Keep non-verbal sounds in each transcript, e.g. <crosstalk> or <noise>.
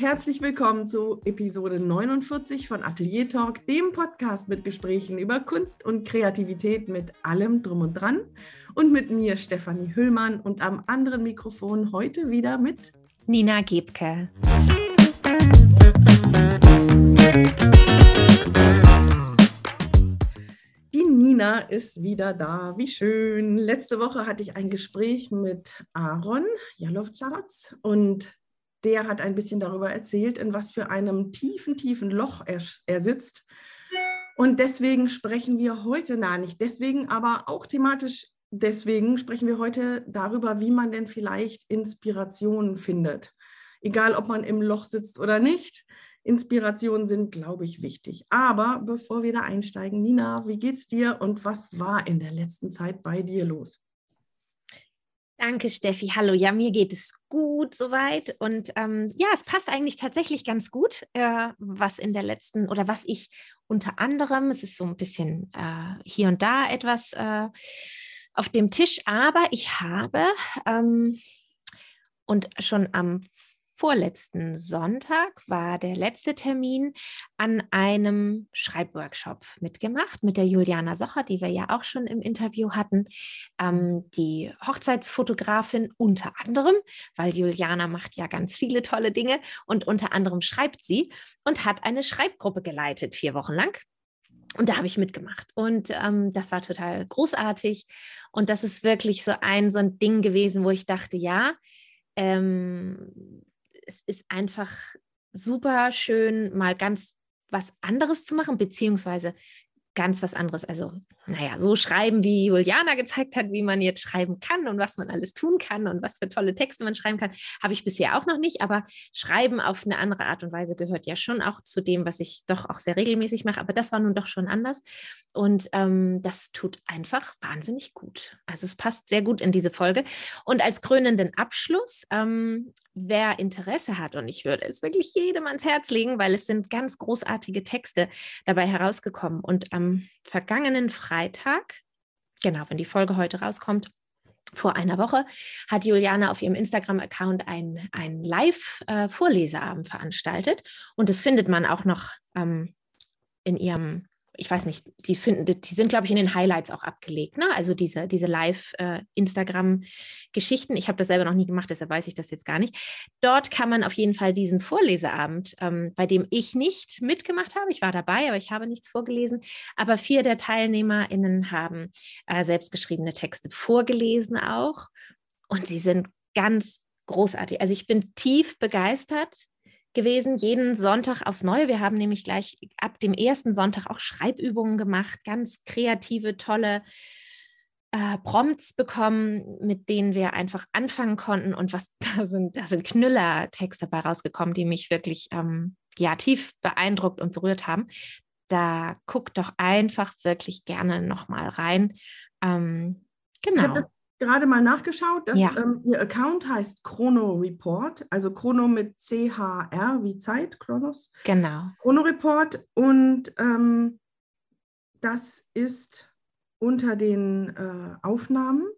herzlich willkommen zu Episode 49 von Atelier Talk, dem Podcast mit Gesprächen über Kunst und Kreativität mit allem drum und dran. Und mit mir Stefanie Hüllmann und am anderen Mikrofon heute wieder mit Nina Gebke. Die Nina ist wieder da. Wie schön. Letzte Woche hatte ich ein Gespräch mit Aaron Jalovcharats und der hat ein bisschen darüber erzählt, in was für einem tiefen, tiefen Loch er, er sitzt. Und deswegen sprechen wir heute, na nicht deswegen, aber auch thematisch deswegen sprechen wir heute darüber, wie man denn vielleicht Inspiration findet. Egal, ob man im Loch sitzt oder nicht. Inspirationen sind, glaube ich, wichtig. Aber bevor wir da einsteigen, Nina, wie geht's dir und was war in der letzten Zeit bei dir los? Danke, Steffi. Hallo. Ja, mir geht es gut soweit. Und ähm, ja, es passt eigentlich tatsächlich ganz gut, äh, was in der letzten oder was ich unter anderem, es ist so ein bisschen äh, hier und da etwas äh, auf dem Tisch, aber ich habe ähm, und schon am vorletzten Sonntag war der letzte Termin an einem Schreibworkshop mitgemacht mit der Juliana Socher, die wir ja auch schon im Interview hatten, ähm, die Hochzeitsfotografin unter anderem, weil Juliana macht ja ganz viele tolle Dinge und unter anderem schreibt sie und hat eine Schreibgruppe geleitet, vier Wochen lang. Und da habe ich mitgemacht. Und ähm, das war total großartig. Und das ist wirklich so ein, so ein Ding gewesen, wo ich dachte, ja, ähm, es ist einfach super schön, mal ganz was anderes zu machen, beziehungsweise ganz was anderes. Also, naja, so schreiben, wie Juliana gezeigt hat, wie man jetzt schreiben kann und was man alles tun kann und was für tolle Texte man schreiben kann, habe ich bisher auch noch nicht. Aber Schreiben auf eine andere Art und Weise gehört ja schon auch zu dem, was ich doch auch sehr regelmäßig mache. Aber das war nun doch schon anders. Und ähm, das tut einfach wahnsinnig gut. Also, es passt sehr gut in diese Folge. Und als krönenden Abschluss, ähm, wer Interesse hat, und ich würde es wirklich jedem ans Herz legen, weil es sind ganz großartige Texte dabei herausgekommen. Und am vergangenen Freitag, genau, wenn die Folge heute rauskommt, vor einer Woche hat Juliana auf ihrem Instagram-Account einen Live-Vorleseabend äh, veranstaltet. Und das findet man auch noch ähm, in ihrem ich weiß nicht, die finden, die sind, glaube ich, in den Highlights auch abgelegt, ne? Also diese, diese Live-Instagram-Geschichten. Äh, ich habe das selber noch nie gemacht, deshalb weiß ich das jetzt gar nicht. Dort kann man auf jeden Fall diesen Vorleseabend, ähm, bei dem ich nicht mitgemacht habe. Ich war dabei, aber ich habe nichts vorgelesen. Aber vier der TeilnehmerInnen haben äh, selbstgeschriebene Texte vorgelesen auch. Und sie sind ganz großartig. Also ich bin tief begeistert gewesen, jeden Sonntag aufs Neue. Wir haben nämlich gleich ab dem ersten Sonntag auch Schreibübungen gemacht, ganz kreative, tolle äh, Prompts bekommen, mit denen wir einfach anfangen konnten. Und was <laughs> da sind, da sind Knüller-Texte dabei rausgekommen, die mich wirklich ähm, ja, tief beeindruckt und berührt haben. Da guckt doch einfach wirklich gerne nochmal rein. Ähm, genau gerade mal nachgeschaut. Dass, ja. ähm, ihr Account heißt Chrono Report, also Chrono mit CHR wie Zeit, Chronos. Genau. Chrono Report und ähm, das ist unter den äh, Aufnahmen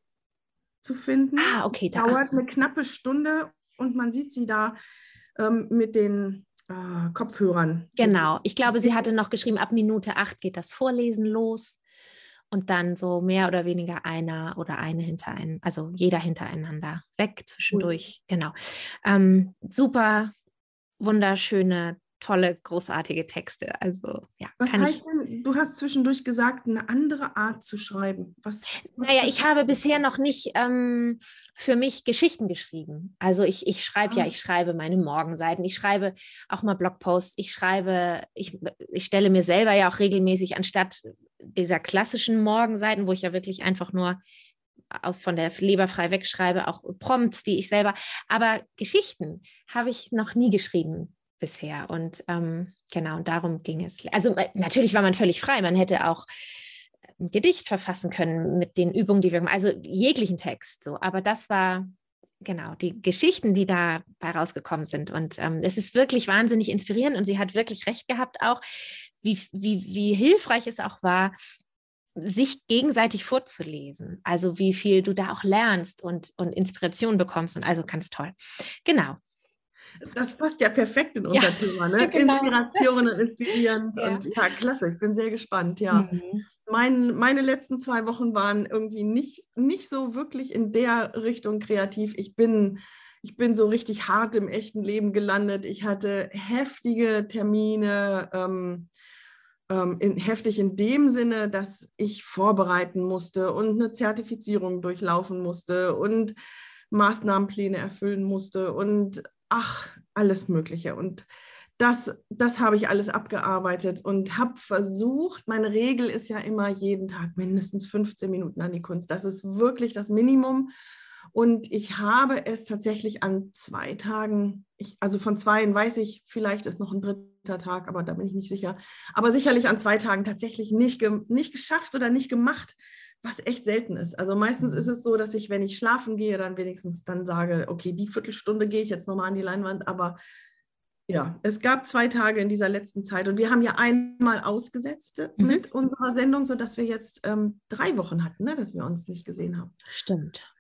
zu finden. Ah, okay. Da Dauert eine knappe Stunde und man sieht sie da ähm, mit den äh, Kopfhörern. Genau. Ich glaube, sie hatte noch geschrieben, ab Minute 8 geht das Vorlesen los und dann so mehr oder weniger einer oder eine hinter einem, also jeder hintereinander weg zwischendurch. Cool. Genau. Ähm, super, wunderschöne, tolle, großartige Texte. Also ja. Was heißt ich, denn, du hast zwischendurch gesagt, eine andere Art zu schreiben? Was, was naja, ich habe bisher noch nicht ähm, für mich Geschichten geschrieben. Also ich, ich schreibe ah. ja, ich schreibe meine Morgenseiten, ich schreibe auch mal Blogposts, ich schreibe, ich, ich stelle mir selber ja auch regelmäßig, anstatt dieser klassischen Morgenseiten, wo ich ja wirklich einfach nur aus, von der Leber frei wegschreibe, auch Prompts, die ich selber, aber Geschichten habe ich noch nie geschrieben bisher. Und ähm, genau, und darum ging es. Also äh, natürlich war man völlig frei. Man hätte auch ein Gedicht verfassen können mit den Übungen, die wir machen, also jeglichen Text so. Aber das war genau die Geschichten, die dabei rausgekommen sind. Und ähm, es ist wirklich wahnsinnig inspirierend und sie hat wirklich recht gehabt auch, wie, wie, wie hilfreich es auch war, sich gegenseitig vorzulesen. Also wie viel du da auch lernst und, und Inspiration bekommst und also ganz toll. Genau. Das passt ja perfekt in unser ja, Thema, ne? <laughs> Genau. Inspiration und inspirierend. Ja. Und ja, klasse, ich bin sehr gespannt, ja. Mhm. Mein, meine letzten zwei Wochen waren irgendwie nicht, nicht so wirklich in der Richtung kreativ. Ich bin, ich bin so richtig hart im echten Leben gelandet. Ich hatte heftige Termine. Ähm, ähm, in, heftig in dem Sinne, dass ich vorbereiten musste und eine Zertifizierung durchlaufen musste und Maßnahmenpläne erfüllen musste und ach, alles Mögliche. Und das, das habe ich alles abgearbeitet und habe versucht, meine Regel ist ja immer jeden Tag mindestens 15 Minuten an die Kunst. Das ist wirklich das Minimum. Und ich habe es tatsächlich an zwei Tagen, ich, also von zwei weiß ich, vielleicht ist noch ein dritter Tag, aber da bin ich nicht sicher, aber sicherlich an zwei Tagen tatsächlich nicht, ge, nicht geschafft oder nicht gemacht, was echt selten ist. Also meistens ist mhm. es so, dass ich, wenn ich schlafen gehe, dann wenigstens dann sage, okay, die Viertelstunde gehe ich jetzt nochmal an die Leinwand, aber ja, es gab zwei Tage in dieser letzten Zeit und wir haben ja einmal ausgesetzt mhm. mit unserer Sendung, sodass wir jetzt ähm, drei Wochen hatten, ne, dass wir uns nicht gesehen haben. Stimmt.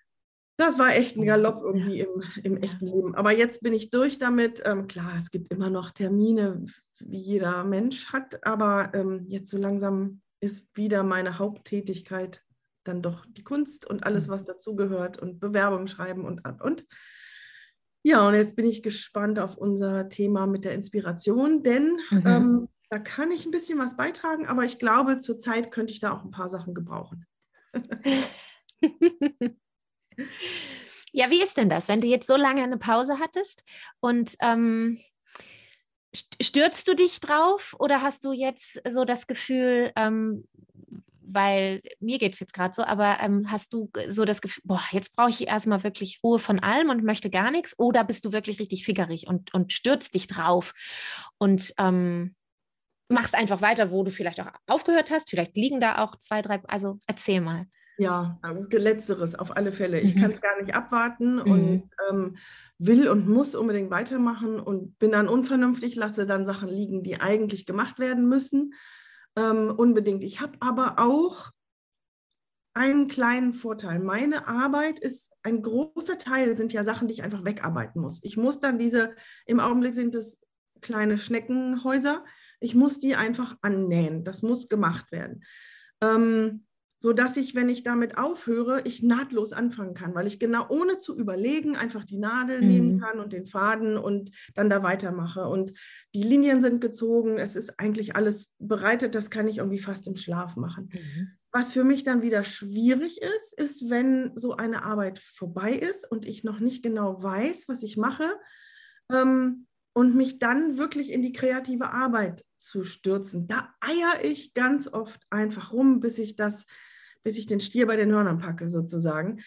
Das war echt ein Galopp irgendwie im, im, echten Leben. Aber jetzt bin ich durch damit. Ähm, klar, es gibt immer noch Termine, wie jeder Mensch hat, aber ähm, jetzt so langsam ist wieder meine Haupttätigkeit dann doch die Kunst und alles, mhm. was dazugehört und Bewerbung schreiben und und und. Ja, und jetzt bin ich gespannt auf unser Thema mit der Inspiration, denn mhm. ähm, da kann ich ein bisschen was beitragen, aber ich glaube, zurzeit könnte ich da auch ein paar Sachen gebrauchen. <laughs> Ja, wie ist denn das, wenn du jetzt so lange eine Pause hattest und ähm, stürzt du dich drauf oder hast du jetzt so das Gefühl, ähm, weil mir geht es jetzt gerade so, aber ähm, hast du so das Gefühl, boah, jetzt brauche ich erstmal wirklich Ruhe von allem und möchte gar nichts oder bist du wirklich richtig fickerig und, und stürzt dich drauf und ähm, machst einfach weiter, wo du vielleicht auch aufgehört hast, vielleicht liegen da auch zwei, drei, also erzähl mal. Ja, letzteres auf alle Fälle. Ich mhm. kann es gar nicht abwarten mhm. und ähm, will und muss unbedingt weitermachen und bin dann unvernünftig, lasse dann Sachen liegen, die eigentlich gemacht werden müssen. Ähm, unbedingt. Ich habe aber auch einen kleinen Vorteil. Meine Arbeit ist ein großer Teil, sind ja Sachen, die ich einfach wegarbeiten muss. Ich muss dann diese, im Augenblick sind es kleine Schneckenhäuser, ich muss die einfach annähen. Das muss gemacht werden. Ähm, so dass ich, wenn ich damit aufhöre, ich nahtlos anfangen kann, weil ich genau ohne zu überlegen einfach die Nadel mhm. nehmen kann und den Faden und dann da weitermache. Und die Linien sind gezogen, es ist eigentlich alles bereitet, das kann ich irgendwie fast im Schlaf machen. Mhm. Was für mich dann wieder schwierig ist, ist, wenn so eine Arbeit vorbei ist und ich noch nicht genau weiß, was ich mache. Ähm, und mich dann wirklich in die kreative Arbeit zu stürzen. Da eier ich ganz oft einfach rum, bis ich das bis ich den Stier bei den Hörnern packe, sozusagen.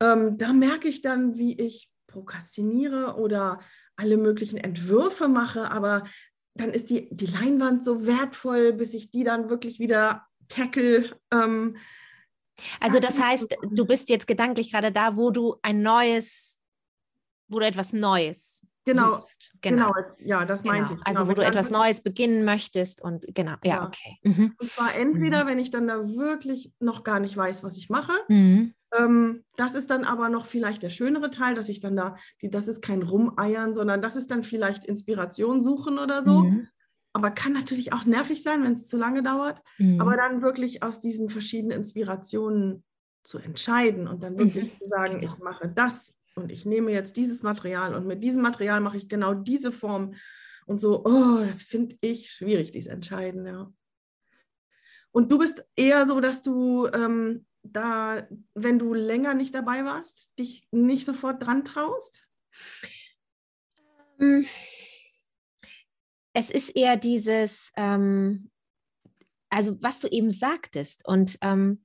Ähm, da merke ich dann, wie ich prokrastiniere oder alle möglichen Entwürfe mache, aber dann ist die, die Leinwand so wertvoll, bis ich die dann wirklich wieder tackle. Ähm, also das heißt, du bist jetzt gedanklich gerade da, wo du ein neues, wo du etwas Neues Genau, genau, genau, ja, das genau. meinte ich. Also genau, wo du etwas Neues beginnen möchtest und genau, ja, ja. okay. Mhm. Und zwar entweder, mhm. wenn ich dann da wirklich noch gar nicht weiß, was ich mache. Mhm. Ähm, das ist dann aber noch vielleicht der schönere Teil, dass ich dann da, die, das ist kein Rumeiern, sondern das ist dann vielleicht Inspiration suchen oder so. Mhm. Aber kann natürlich auch nervig sein, wenn es zu lange dauert. Mhm. Aber dann wirklich aus diesen verschiedenen Inspirationen zu entscheiden und dann wirklich mhm. zu sagen, genau. ich mache das und ich nehme jetzt dieses Material und mit diesem Material mache ich genau diese Form und so, oh, das finde ich schwierig, dieses Entscheiden, ja. Und du bist eher so, dass du ähm, da, wenn du länger nicht dabei warst, dich nicht sofort dran traust? Ähm, es ist eher dieses, ähm, also was du eben sagtest und ähm,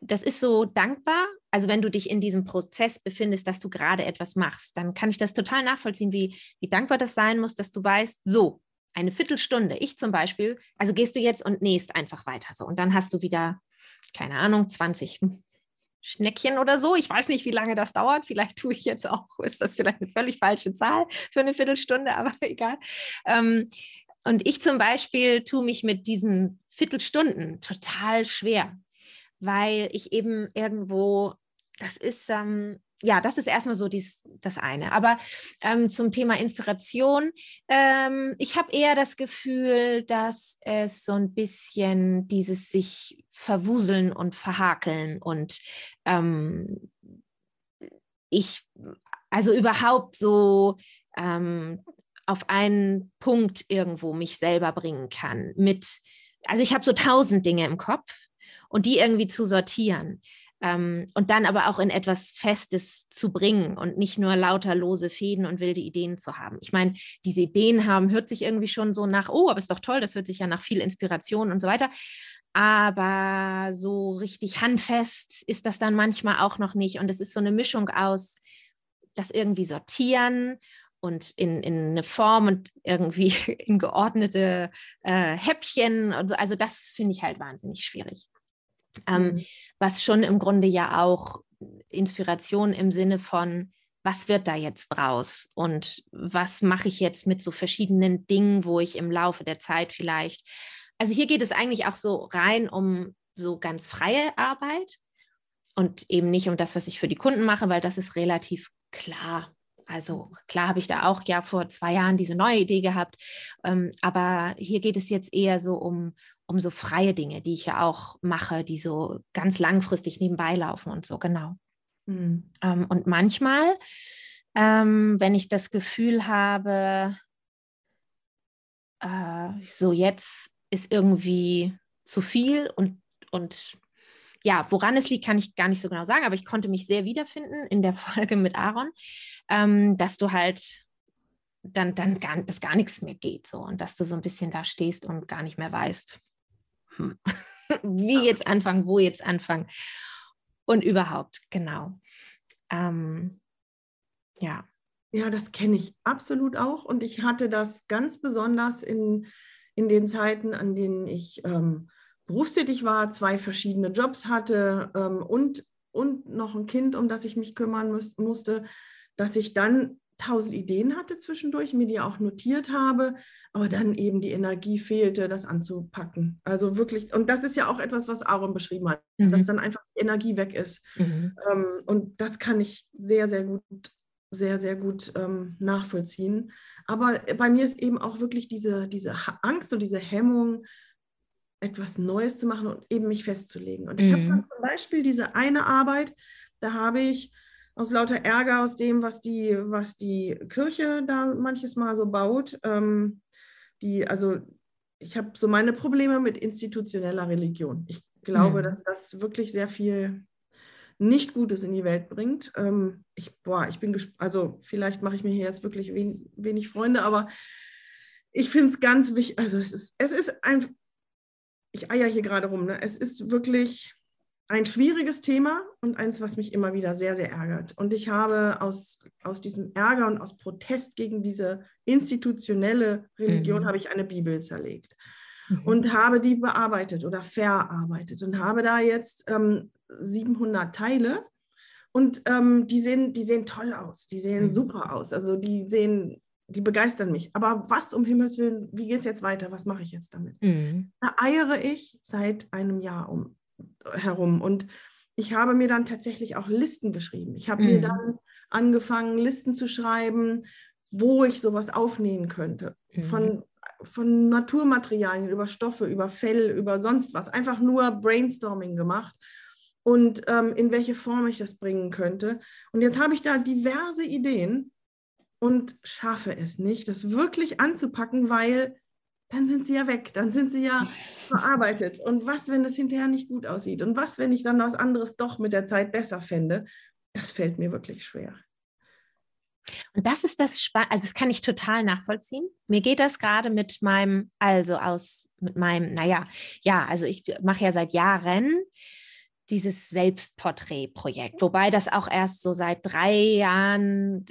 das ist so dankbar. Also wenn du dich in diesem Prozess befindest, dass du gerade etwas machst, dann kann ich das total nachvollziehen, wie, wie dankbar das sein muss, dass du weißt, so, eine Viertelstunde, ich zum Beispiel, also gehst du jetzt und nähst einfach weiter so. Und dann hast du wieder, keine Ahnung, 20 Schneckchen oder so. Ich weiß nicht, wie lange das dauert. Vielleicht tue ich jetzt auch, <laughs> ist das vielleicht eine völlig falsche Zahl für eine Viertelstunde, aber <laughs> egal. Ähm, und ich zum Beispiel tue mich mit diesen Viertelstunden total schwer weil ich eben irgendwo, das ist, ähm, ja, das ist erstmal so dies, das eine. Aber ähm, zum Thema Inspiration, ähm, ich habe eher das Gefühl, dass es so ein bisschen dieses sich verwuseln und verhakeln und ähm, ich, also überhaupt so ähm, auf einen Punkt irgendwo mich selber bringen kann mit, also ich habe so tausend Dinge im Kopf und die irgendwie zu sortieren. Ähm, und dann aber auch in etwas Festes zu bringen und nicht nur lauter lose Fäden und wilde Ideen zu haben. Ich meine, diese Ideen haben, hört sich irgendwie schon so nach, oh, aber ist doch toll, das hört sich ja nach viel Inspiration und so weiter. Aber so richtig handfest ist das dann manchmal auch noch nicht. Und es ist so eine Mischung aus das irgendwie sortieren und in, in eine Form und irgendwie <laughs> in geordnete äh, Häppchen. Und so. Also das finde ich halt wahnsinnig schwierig. Ähm, mhm. Was schon im Grunde ja auch Inspiration im Sinne von, was wird da jetzt draus und was mache ich jetzt mit so verschiedenen Dingen, wo ich im Laufe der Zeit vielleicht, also hier geht es eigentlich auch so rein um so ganz freie Arbeit und eben nicht um das, was ich für die Kunden mache, weil das ist relativ klar. Also klar habe ich da auch ja vor zwei Jahren diese neue Idee gehabt, ähm, aber hier geht es jetzt eher so um, um so freie Dinge, die ich ja auch mache, die so ganz langfristig nebenbei laufen und so, genau. Mhm. Ähm, und manchmal, ähm, wenn ich das Gefühl habe, äh, so jetzt ist irgendwie zu viel und, und ja, woran es liegt, kann ich gar nicht so genau sagen, aber ich konnte mich sehr wiederfinden in der <laughs> Folge mit Aaron, ähm, dass du halt dann, dann gar, dass gar nichts mehr geht so und dass du so ein bisschen da stehst und gar nicht mehr weißt, hm. <laughs> wie jetzt anfangen, wo jetzt anfangen und überhaupt, genau. Ähm, ja. Ja, das kenne ich absolut auch und ich hatte das ganz besonders in, in den Zeiten, an denen ich ähm, berufstätig war, zwei verschiedene Jobs hatte ähm, und, und noch ein Kind, um das ich mich kümmern muss, musste, dass ich dann tausend Ideen hatte zwischendurch, mir die auch notiert habe, aber dann eben die Energie fehlte, das anzupacken. Also wirklich, und das ist ja auch etwas, was Aaron beschrieben hat, mhm. dass dann einfach die Energie weg ist. Mhm. Ähm, und das kann ich sehr, sehr gut, sehr, sehr gut ähm, nachvollziehen. Aber bei mir ist eben auch wirklich diese, diese Angst und diese Hemmung, etwas Neues zu machen und eben mich festzulegen. Und ich mhm. habe zum Beispiel diese eine Arbeit, da habe ich aus lauter Ärger aus dem, was die, was die Kirche da manches Mal so baut. Ähm, die, also ich habe so meine Probleme mit institutioneller Religion. Ich glaube, mhm. dass das wirklich sehr viel nicht Gutes in die Welt bringt. Ähm, ich, boah, ich bin also vielleicht mache ich mir hier jetzt wirklich wen, wenig Freunde, aber ich finde es ganz wichtig, also es ist, es ist ein, ich eier hier gerade rum, ne? es ist wirklich ein schwieriges Thema und eins, was mich immer wieder sehr, sehr ärgert. Und ich habe aus, aus diesem Ärger und aus Protest gegen diese institutionelle Religion mhm. habe ich eine Bibel zerlegt mhm. und habe die bearbeitet oder verarbeitet und habe da jetzt ähm, 700 Teile und ähm, die, sehen, die sehen toll aus, die sehen mhm. super aus, also die sehen, die begeistern mich. Aber was um Himmels Willen, wie geht es jetzt weiter? Was mache ich jetzt damit? Mhm. Da eiere ich seit einem Jahr um herum. Und ich habe mir dann tatsächlich auch Listen geschrieben. Ich habe mhm. mir dann angefangen, Listen zu schreiben, wo ich sowas aufnehmen könnte. Mhm. Von, von Naturmaterialien über Stoffe, über Fell, über sonst was. Einfach nur Brainstorming gemacht und ähm, in welche Form ich das bringen könnte. Und jetzt habe ich da diverse Ideen und schaffe es nicht, das wirklich anzupacken, weil dann sind sie ja weg, dann sind sie ja verarbeitet. Und was, wenn das hinterher nicht gut aussieht? Und was, wenn ich dann was anderes doch mit der Zeit besser fände? Das fällt mir wirklich schwer. Und das ist das Spannende, also das kann ich total nachvollziehen. Mir geht das gerade mit meinem, also aus, mit meinem, naja, ja, also ich mache ja seit Jahren dieses Selbstporträtprojekt, wobei das auch erst so seit drei Jahren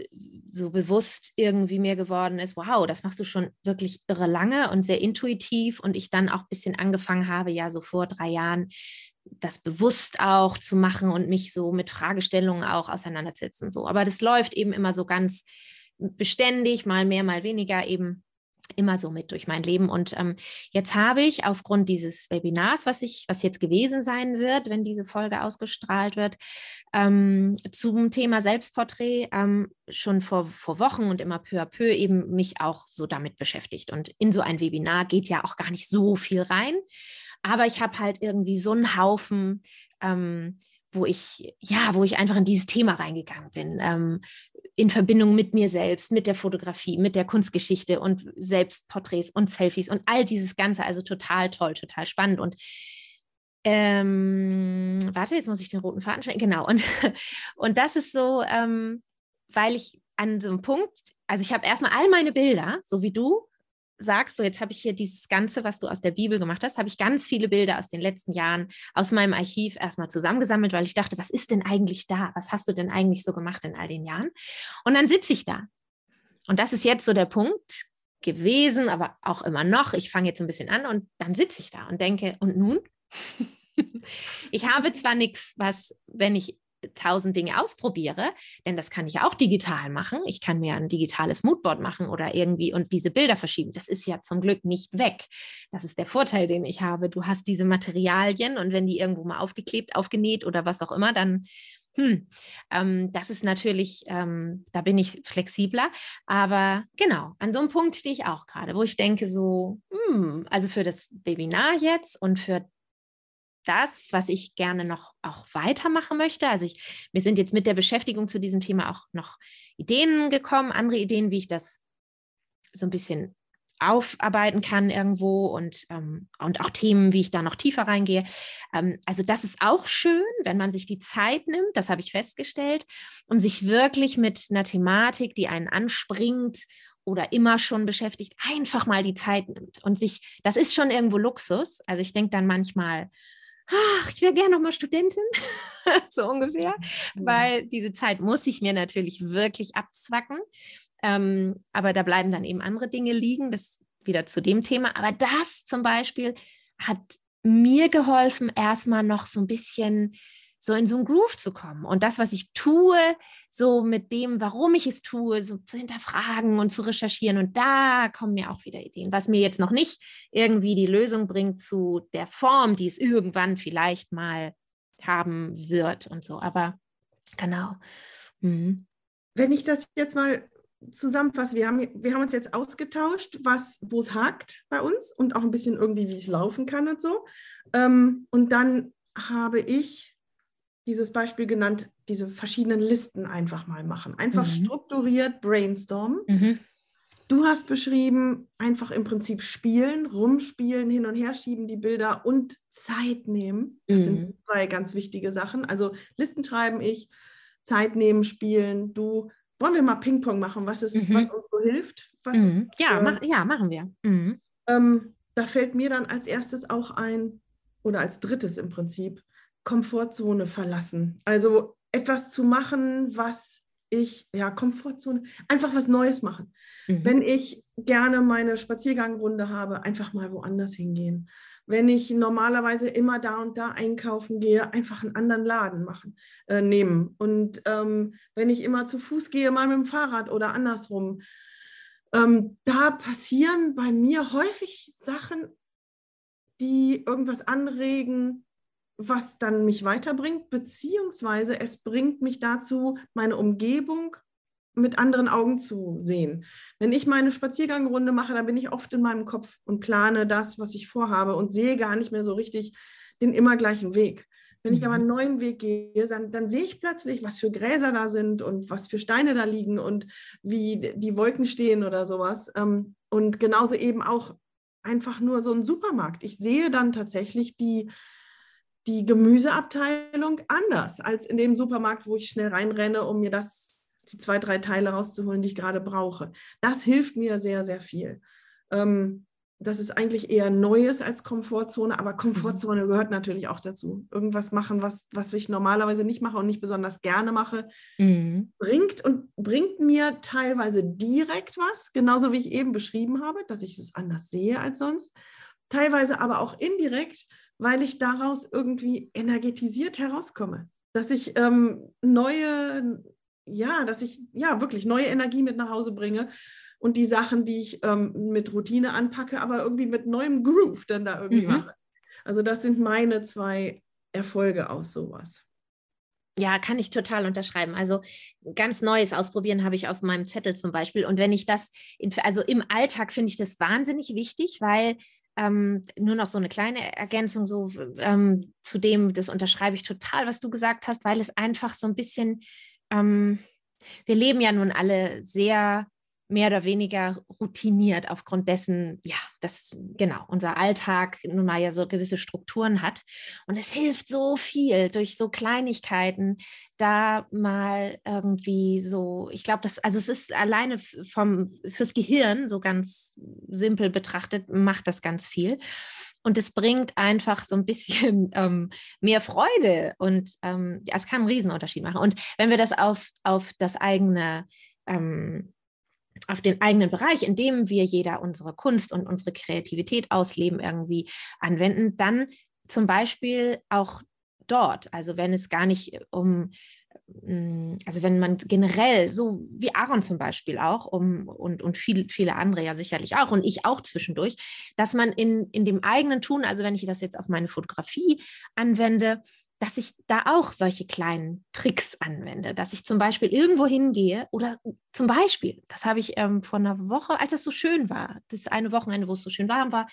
so bewusst irgendwie mir geworden ist, wow, das machst du schon wirklich irre lange und sehr intuitiv und ich dann auch ein bisschen angefangen habe, ja, so vor drei Jahren das bewusst auch zu machen und mich so mit Fragestellungen auch auseinandersetzen. So. Aber das läuft eben immer so ganz beständig, mal mehr, mal weniger eben immer so mit durch mein Leben. Und ähm, jetzt habe ich aufgrund dieses Webinars, was ich, was jetzt gewesen sein wird, wenn diese Folge ausgestrahlt wird, ähm, zum Thema Selbstporträt ähm, schon vor, vor Wochen und immer peu à peu eben mich auch so damit beschäftigt. Und in so ein Webinar geht ja auch gar nicht so viel rein. Aber ich habe halt irgendwie so einen Haufen ähm, wo ich, ja, wo ich einfach in dieses Thema reingegangen bin, ähm, in Verbindung mit mir selbst, mit der Fotografie, mit der Kunstgeschichte und Selbstporträts und Selfies und all dieses Ganze. Also total toll, total spannend. Und ähm, warte, jetzt muss ich den roten Faden stellen. Genau. Und, <laughs> und das ist so, ähm, weil ich an so einem Punkt, also ich habe erstmal all meine Bilder, so wie du, sagst, so jetzt habe ich hier dieses Ganze, was du aus der Bibel gemacht hast, habe ich ganz viele Bilder aus den letzten Jahren aus meinem Archiv erstmal zusammengesammelt, weil ich dachte, was ist denn eigentlich da? Was hast du denn eigentlich so gemacht in all den Jahren? Und dann sitze ich da. Und das ist jetzt so der Punkt gewesen, aber auch immer noch. Ich fange jetzt ein bisschen an und dann sitze ich da und denke, und nun? <laughs> ich habe zwar nichts, was, wenn ich tausend Dinge ausprobiere, denn das kann ich auch digital machen. Ich kann mir ein digitales Moodboard machen oder irgendwie und diese Bilder verschieben. Das ist ja zum Glück nicht weg. Das ist der Vorteil, den ich habe. Du hast diese Materialien und wenn die irgendwo mal aufgeklebt, aufgenäht oder was auch immer, dann hm, ähm, das ist natürlich, ähm, da bin ich flexibler. Aber genau, an so einem Punkt stehe ich auch gerade, wo ich denke, so, hm, also für das Webinar jetzt und für das, was ich gerne noch auch weitermachen möchte. Also ich, mir sind jetzt mit der Beschäftigung zu diesem Thema auch noch Ideen gekommen, andere Ideen, wie ich das so ein bisschen aufarbeiten kann irgendwo und, ähm, und auch Themen, wie ich da noch tiefer reingehe. Ähm, also das ist auch schön, wenn man sich die Zeit nimmt, das habe ich festgestellt, um sich wirklich mit einer Thematik, die einen anspringt oder immer schon beschäftigt, einfach mal die Zeit nimmt und sich, das ist schon irgendwo Luxus. Also ich denke dann manchmal, ach, ich wäre gerne noch mal Studentin, <laughs> so ungefähr, mhm. weil diese Zeit muss ich mir natürlich wirklich abzwacken. Ähm, aber da bleiben dann eben andere Dinge liegen, das wieder zu dem Thema. Aber das zum Beispiel hat mir geholfen, erstmal noch so ein bisschen so in so einen Groove zu kommen und das, was ich tue, so mit dem, warum ich es tue, so zu hinterfragen und zu recherchieren. Und da kommen mir auch wieder Ideen, was mir jetzt noch nicht irgendwie die Lösung bringt zu der Form, die es irgendwann vielleicht mal haben wird und so. Aber genau. Mhm. Wenn ich das jetzt mal zusammenfasse, wir haben, wir haben uns jetzt ausgetauscht, was, wo es hakt bei uns und auch ein bisschen irgendwie, wie es laufen kann und so. Ähm, und dann habe ich dieses Beispiel genannt, diese verschiedenen Listen einfach mal machen. Einfach mhm. strukturiert brainstormen. Mhm. Du hast beschrieben, einfach im Prinzip spielen, rumspielen, hin und her schieben die Bilder und Zeit nehmen. Das mhm. sind zwei ganz wichtige Sachen. Also Listen schreiben ich, Zeit nehmen, spielen. Du, wollen wir mal Ping-Pong machen, was, ist, was mhm. uns so hilft? Mhm. ja, mach, ja, machen wir. Mhm. Ähm, da fällt mir dann als erstes auch ein, oder als drittes im Prinzip, Komfortzone verlassen. Also etwas zu machen, was ich, ja, Komfortzone, einfach was Neues machen. Mhm. Wenn ich gerne meine Spaziergangrunde habe, einfach mal woanders hingehen. Wenn ich normalerweise immer da und da einkaufen gehe, einfach einen anderen Laden machen, äh, nehmen. Und ähm, wenn ich immer zu Fuß gehe, mal mit dem Fahrrad oder andersrum. Ähm, da passieren bei mir häufig Sachen, die irgendwas anregen, was dann mich weiterbringt, beziehungsweise es bringt mich dazu, meine Umgebung mit anderen Augen zu sehen. Wenn ich meine Spaziergangrunde mache, dann bin ich oft in meinem Kopf und plane das, was ich vorhabe und sehe gar nicht mehr so richtig den immer gleichen Weg. Wenn ich aber einen mhm. neuen Weg gehe, dann, dann, sehe ich plötzlich, was für Gräser da sind und was für Steine da liegen und wie die Wolken stehen oder sowas. Ähm, und genauso eben auch einfach nur so ein Supermarkt. Ich sehe dann tatsächlich die, die Gemüseabteilung anders als in dem Supermarkt, wo ich schnell reinrenne, um mir das, die zwei, drei Teile rauszuholen, die ich gerade brauche. Das hilft mir sehr, sehr viel. Ähm, das ist eigentlich eher Neues als Komfortzone, aber Komfortzone mhm. gehört natürlich auch dazu. Irgendwas machen, was, was ich normalerweise nicht mache und nicht besonders gerne mache, mhm. bringt und bringt mir teilweise direkt was, genauso wie ich eben beschrieben habe, dass ich es anders sehe als sonst. Teilweise aber auch indirekt, weil ich daraus irgendwie energetisiert herauskomme. Dass ich ähm, neue, ja, dass ich ja wirklich neue Energie mit nach Hause bringe und die Sachen, die ich ähm, mit Routine anpacke, aber irgendwie mit neuem Groove dann da irgendwie mhm. mache. Also das sind meine zwei Erfolge aus sowas. Ja, kann ich total unterschreiben. Also ganz Neues ausprobieren habe ich auf meinem Zettel zum Beispiel. Und wenn ich das, in, also im Alltag finde ich das wahnsinnig wichtig, weil ähm, nur noch so eine kleine Ergänzung so ähm, zu dem, das unterschreibe ich total, was du gesagt hast, weil es einfach so ein bisschen, ähm, wir leben ja nun alle sehr mehr oder weniger routiniert aufgrund dessen, ja, dass genau unser Alltag nun mal ja so gewisse Strukturen hat. Und es hilft so viel durch so Kleinigkeiten, da mal irgendwie so, ich glaube, das, also es ist alleine vom, fürs Gehirn, so ganz simpel betrachtet, macht das ganz viel. Und es bringt einfach so ein bisschen <laughs> ähm, mehr Freude und ähm, ja, es kann einen Riesenunterschied machen. Und wenn wir das auf, auf das eigene ähm, auf den eigenen Bereich, in dem wir jeder unsere Kunst und unsere Kreativität ausleben, irgendwie anwenden, dann zum Beispiel auch dort. Also wenn es gar nicht um, mm, also wenn man generell, so wie Aaron zum Beispiel auch um, und, und viel, viele andere ja sicherlich auch und ich auch zwischendurch, dass man in, in dem eigenen Tun, also wenn ich das jetzt auf meine Fotografie anwende, dass ich da auch solche kleinen Tricks anwende, dass ich zum Beispiel irgendwo hingehe oder zum Beispiel, das habe ich ähm, vor einer Woche, als es so schön war, das eine Wochenende, wo es so schön warm war,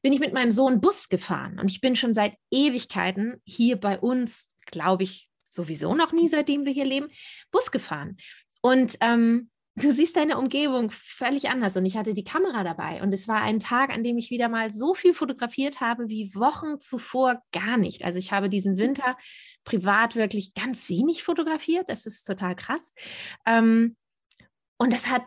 bin ich mit meinem Sohn Bus gefahren und ich bin schon seit Ewigkeiten hier bei uns, glaube ich, sowieso noch nie, seitdem wir hier leben, Bus gefahren. Und ähm, du siehst deine Umgebung völlig anders. Und ich hatte die Kamera dabei. Und es war ein Tag, an dem ich wieder mal so viel fotografiert habe wie Wochen zuvor gar nicht. Also ich habe diesen Winter privat wirklich ganz wenig fotografiert. Das ist total krass. Ähm, und das hat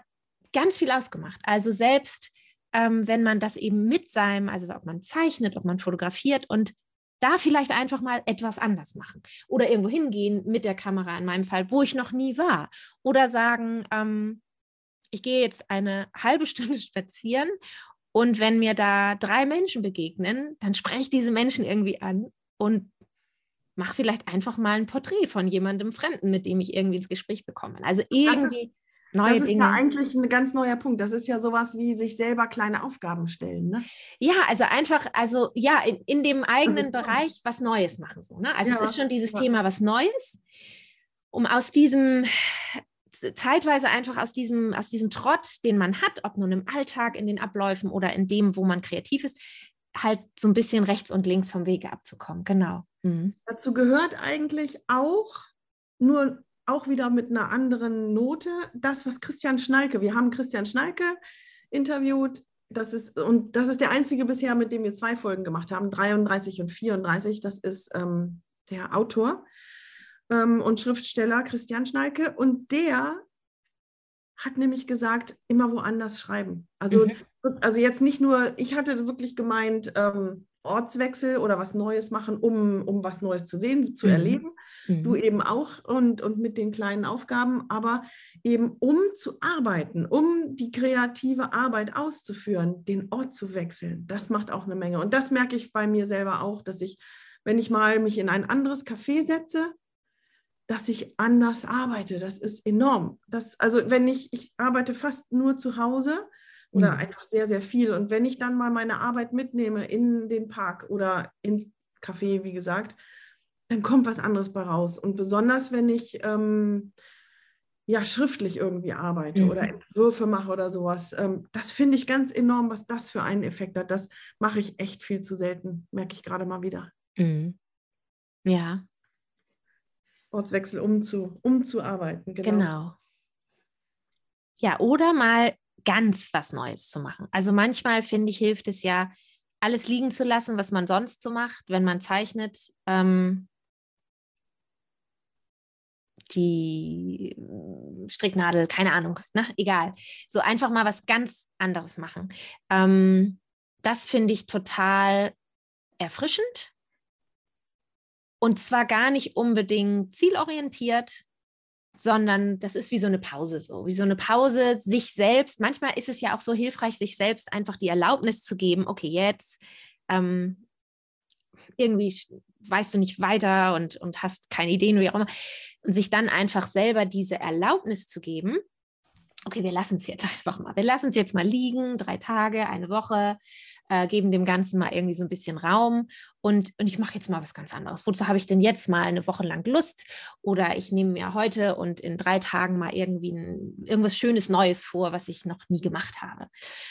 ganz viel ausgemacht. Also selbst ähm, wenn man das eben mit seinem, also ob man zeichnet, ob man fotografiert und da vielleicht einfach mal etwas anders machen oder irgendwo hingehen mit der Kamera in meinem Fall, wo ich noch nie war oder sagen, ähm, ich gehe jetzt eine halbe Stunde <laughs> spazieren und wenn mir da drei Menschen begegnen, dann spreche ich diese Menschen irgendwie an und mache vielleicht einfach mal ein Porträt von jemandem Fremden, mit dem ich irgendwie ins Gespräch bekomme. Also irgendwie neue das ist Dinge. ja eigentlich ein ganz neuer Punkt. Das ist ja sowas wie sich selber kleine Aufgaben stellen. Ne? Ja, also einfach, also ja, in, in dem eigenen also, Bereich was Neues machen. So, ne? Also ja, es ist schon dieses ja. Thema was Neues, um aus diesem zeitweise einfach aus diesem, aus diesem Trott, den man hat, ob nun im Alltag, in den Abläufen oder in dem, wo man kreativ ist, halt so ein bisschen rechts und links vom Wege abzukommen. Genau. Mhm. Dazu gehört eigentlich auch nur auch wieder mit einer anderen Note. Das, was Christian Schnalke, wir haben Christian Schnalke interviewt. Das ist, und das ist der einzige bisher, mit dem wir zwei Folgen gemacht haben, 33 und 34. Das ist ähm, der Autor ähm, und Schriftsteller Christian Schnalke. Und der hat nämlich gesagt, immer woanders schreiben. Also, mhm. also jetzt nicht nur, ich hatte wirklich gemeint, ähm, Ortswechsel oder was Neues machen, um, um was Neues zu sehen, zu mhm. erleben. Mhm. Du eben auch und, und mit den kleinen Aufgaben, aber eben um zu arbeiten, um die kreative Arbeit auszuführen, den Ort zu wechseln. Das macht auch eine Menge. Und das merke ich bei mir selber auch, dass ich, wenn ich mal mich in ein anderes Café setze, dass ich anders arbeite. Das ist enorm. Das, also wenn ich, ich arbeite fast nur zu Hause oder mhm. einfach sehr, sehr viel. Und wenn ich dann mal meine Arbeit mitnehme in den Park oder ins Café, wie gesagt, dann kommt was anderes bei raus. Und besonders, wenn ich ähm, ja schriftlich irgendwie arbeite mhm. oder Entwürfe mache oder sowas, ähm, das finde ich ganz enorm, was das für einen Effekt hat. Das mache ich echt viel zu selten, merke ich gerade mal wieder. Mhm. Ja. Ortswechsel umzu, umzuarbeiten. Genau. genau. Ja, oder mal ganz was Neues zu machen. Also manchmal finde ich, hilft es ja, alles liegen zu lassen, was man sonst so macht, wenn man zeichnet. Ähm, die hm, Stricknadel, keine Ahnung, ne? egal. So einfach mal was ganz anderes machen. Ähm, das finde ich total erfrischend. Und zwar gar nicht unbedingt zielorientiert, sondern das ist wie so eine Pause, so wie so eine Pause, sich selbst. Manchmal ist es ja auch so hilfreich, sich selbst einfach die Erlaubnis zu geben, okay, jetzt ähm, irgendwie weißt du nicht weiter und, und hast keine Ideen, wie auch immer. Und sich dann einfach selber diese Erlaubnis zu geben, okay, wir lassen es jetzt <laughs> einfach mal. Wir lassen es jetzt mal liegen, drei Tage, eine Woche, äh, geben dem Ganzen mal irgendwie so ein bisschen Raum und, und ich mache jetzt mal was ganz anderes. Wozu habe ich denn jetzt mal eine Woche lang Lust? Oder ich nehme mir heute und in drei Tagen mal irgendwie ein, irgendwas Schönes Neues vor, was ich noch nie gemacht habe.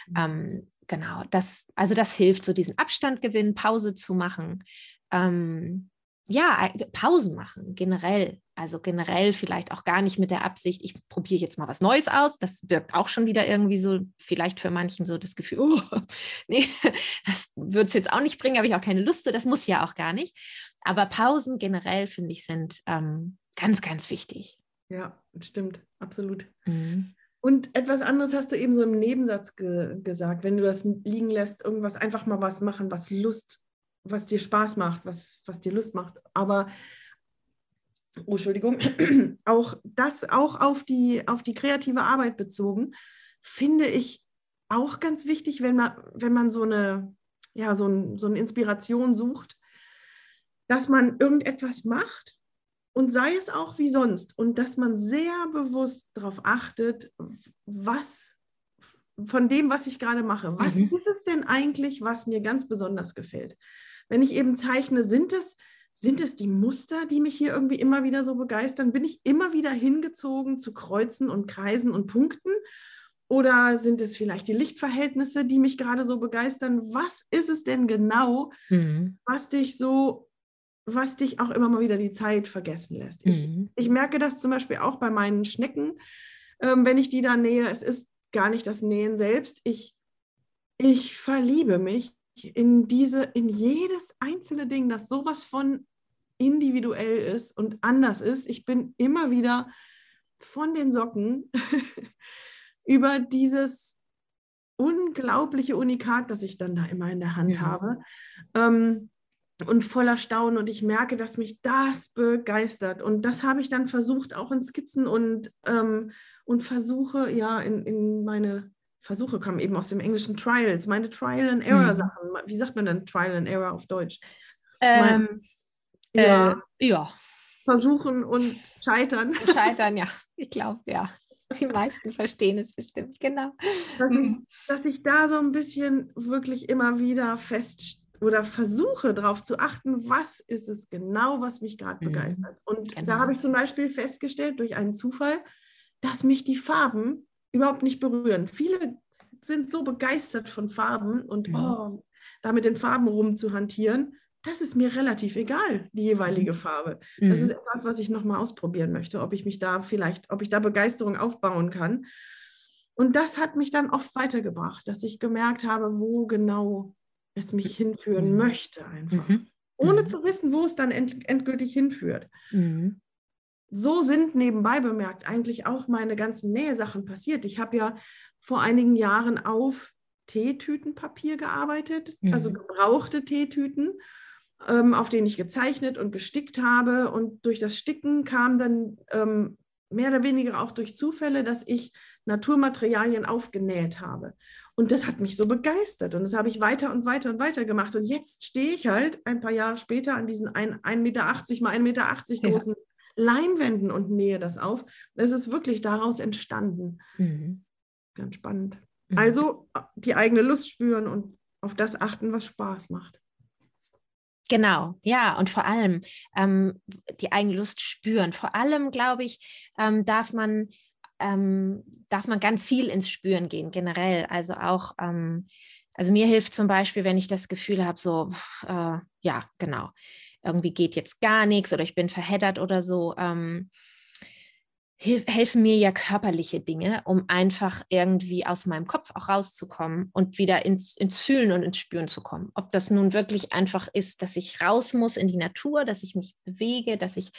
Mhm. Ähm, genau, das, also das hilft, so diesen Abstand gewinnen, Pause zu machen. Ähm, ja, Pausen machen, generell. Also generell vielleicht auch gar nicht mit der Absicht, ich probiere jetzt mal was Neues aus. Das wirkt auch schon wieder irgendwie so, vielleicht für manchen so das Gefühl, oh, <laughs> nee, das wird es jetzt auch nicht bringen, habe ich auch keine Lust zu, das muss ja auch gar nicht. Aber Pausen generell, finde ich, sind ähm, ganz, ganz wichtig. Ja, stimmt, absolut. Mhm. Und etwas anderes hast du eben so im Nebensatz ge gesagt, wenn du das liegen lässt, irgendwas einfach mal was machen, was Lust, was dir Spaß macht, was, was dir Lust macht. Aber oh, Entschuldigung, <clears throat> auch das auch auf die, auf die kreative Arbeit bezogen, finde ich auch ganz wichtig, wenn man, wenn man so eine, ja, so, ein, so eine Inspiration sucht, dass man irgendetwas macht und sei es auch wie sonst und dass man sehr bewusst darauf achtet, was von dem, was ich gerade mache, was mhm. ist es denn eigentlich, was mir ganz besonders gefällt? Wenn ich eben zeichne, sind es sind es die Muster, die mich hier irgendwie immer wieder so begeistern? Bin ich immer wieder hingezogen zu Kreuzen und Kreisen und Punkten? Oder sind es vielleicht die Lichtverhältnisse, die mich gerade so begeistern? Was ist es denn genau, mhm. was dich so, was dich auch immer mal wieder die Zeit vergessen lässt? Mhm. Ich, ich, merke das zum Beispiel auch bei meinen Schnecken, ähm, wenn ich die da nähe. Es ist gar nicht das Nähen selbst. Ich, ich verliebe mich in diese, in jedes einzelne Ding, das sowas von individuell ist und anders ist. Ich bin immer wieder von den Socken <laughs> über dieses unglaubliche Unikat, das ich dann da immer in der Hand mhm. habe. Ähm, und voller Staunen und ich merke, dass mich das begeistert. Und das habe ich dann versucht, auch in Skizzen und, ähm, und Versuche, ja, in, in meine Versuche kommen eben aus dem englischen Trials, meine Trial and Error mhm. Sachen. Wie sagt man denn Trial and Error auf Deutsch? Ähm, mein, ja. Äh, ja. Versuchen und scheitern. Scheitern, ja. Ich glaube, ja. Die meisten verstehen es bestimmt, genau. Dass ich, dass ich da so ein bisschen wirklich immer wieder fest oder versuche darauf zu achten, was ist es genau, was mich gerade mhm. begeistert. Und genau. da habe ich zum Beispiel festgestellt durch einen Zufall, dass mich die Farben überhaupt nicht berühren. Viele sind so begeistert von Farben und mhm. oh, da mit den Farben rumzuhantieren das ist mir relativ egal, die jeweilige mhm. Farbe. Das mhm. ist etwas, was ich nochmal ausprobieren möchte, ob ich mich da vielleicht, ob ich da Begeisterung aufbauen kann. Und das hat mich dann oft weitergebracht, dass ich gemerkt habe, wo genau es mich hinführen mhm. möchte, einfach. Mhm. Ohne mhm. zu wissen, wo es dann end endgültig hinführt. Mhm. So sind nebenbei bemerkt eigentlich auch meine ganzen Nähsachen passiert. Ich habe ja vor einigen Jahren auf Teetütenpapier gearbeitet, also gebrauchte Teetüten ähm, auf denen ich gezeichnet und gestickt habe. Und durch das Sticken kam dann ähm, mehr oder weniger auch durch Zufälle, dass ich Naturmaterialien aufgenäht habe. Und das hat mich so begeistert. Und das habe ich weiter und weiter und weiter gemacht. Und jetzt stehe ich halt ein paar Jahre später an diesen 1,80 Meter mal 1,80 Meter großen ja. Leinwänden und nähe das auf. Es ist wirklich daraus entstanden. Mhm. Ganz spannend. Mhm. Also die eigene Lust spüren und auf das achten, was Spaß macht. Genau, ja, und vor allem ähm, die eigene Lust spüren. Vor allem, glaube ich, ähm, darf man ähm, darf man ganz viel ins Spüren gehen, generell. Also auch, ähm, also mir hilft zum Beispiel, wenn ich das Gefühl habe, so, äh, ja, genau, irgendwie geht jetzt gar nichts oder ich bin verheddert oder so. Ähm, helfen mir ja körperliche Dinge, um einfach irgendwie aus meinem Kopf auch rauszukommen und wieder ins, ins Fühlen und ins Spüren zu kommen. Ob das nun wirklich einfach ist, dass ich raus muss in die Natur, dass ich mich bewege, dass ich,